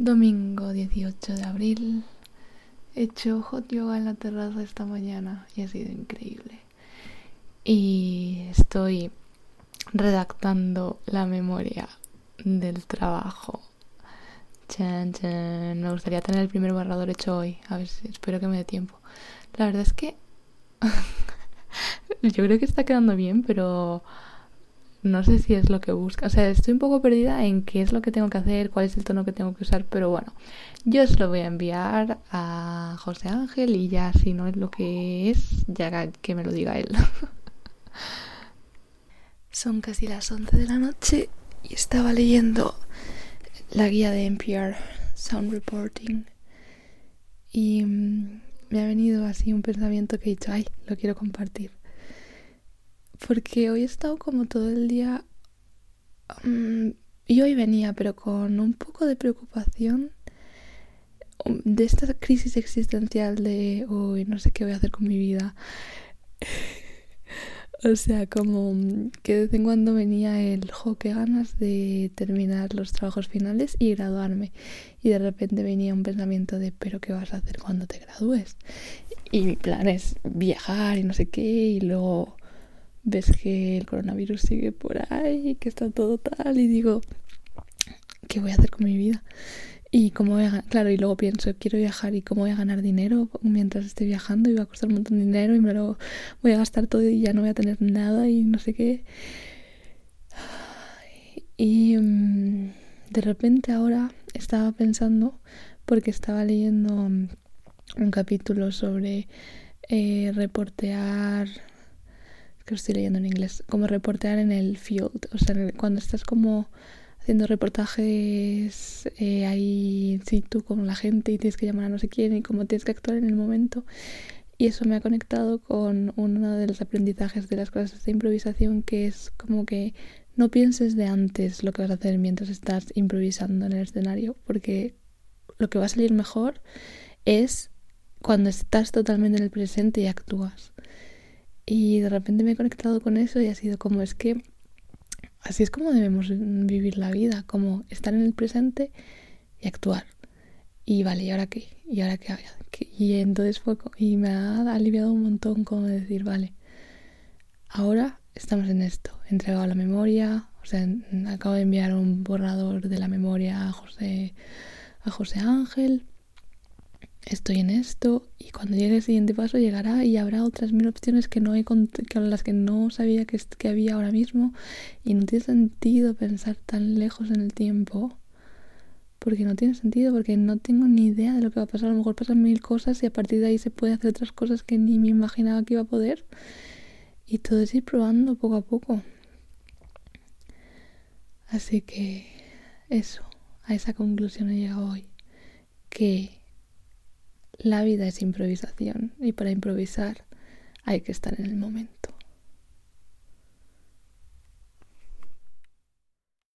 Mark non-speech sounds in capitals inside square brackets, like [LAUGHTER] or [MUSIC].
Domingo 18 de abril. He hecho hot yoga en la terraza esta mañana y ha sido increíble. Y estoy redactando la memoria del trabajo. Chan, chan. Me gustaría tener el primer borrador hecho hoy. A ver si espero que me dé tiempo. La verdad es que [LAUGHS] yo creo que está quedando bien, pero no sé si es lo que busca. O sea, estoy un poco perdida en qué es lo que tengo que hacer, cuál es el tono que tengo que usar, pero bueno, yo se lo voy a enviar a José Ángel y ya si no es lo que es, ya que me lo diga él. [LAUGHS] Son casi las 11 de la noche y estaba leyendo la guía de NPR Sound Reporting y mm, me ha venido así un pensamiento que he dicho, ay, lo quiero compartir porque hoy he estado como todo el día mm, y hoy venía pero con un poco de preocupación um, de esta crisis existencial de hoy no sé qué voy a hacer con mi vida [LAUGHS] o sea como que de vez en cuando venía el jo qué ganas de terminar los trabajos finales y graduarme y de repente venía un pensamiento de pero qué vas a hacer cuando te gradúes y mi plan es viajar y no sé qué y luego ves que el coronavirus sigue por ahí, que está todo tal, y digo, ¿qué voy a hacer con mi vida? Y cómo voy a claro, y luego pienso, quiero viajar y cómo voy a ganar dinero mientras esté viajando y va a costar un montón de dinero y me lo voy a gastar todo y ya no voy a tener nada y no sé qué. Y mm, de repente ahora estaba pensando, porque estaba leyendo un capítulo sobre eh, reportear que estoy leyendo en inglés, como reportear en el field, o sea, cuando estás como haciendo reportajes eh, ahí sí tú con la gente y tienes que llamar a no sé quién y cómo tienes que actuar en el momento. Y eso me ha conectado con uno de los aprendizajes de las clases de improvisación, que es como que no pienses de antes lo que vas a hacer mientras estás improvisando en el escenario, porque lo que va a salir mejor es cuando estás totalmente en el presente y actúas. Y de repente me he conectado con eso y ha sido como es que así es como debemos vivir la vida, como estar en el presente y actuar. Y vale, ¿y ahora qué? ¿Y ahora qué? Y entonces fue, y me ha aliviado un montón como decir, vale, ahora estamos en esto, he entregado la memoria, o sea, acabo de enviar un borrador de la memoria a José, a José Ángel, estoy en esto y cuando llegue el siguiente paso llegará y habrá otras mil opciones que no he con las que no sabía que, que había ahora mismo y no tiene sentido pensar tan lejos en el tiempo porque no tiene sentido porque no tengo ni idea de lo que va a pasar. A lo mejor pasan mil cosas y a partir de ahí se puede hacer otras cosas que ni me imaginaba que iba a poder y todo es ir probando poco a poco. Así que eso a esa conclusión he llegado hoy que la vida es improvisación y para improvisar hay que estar en el momento.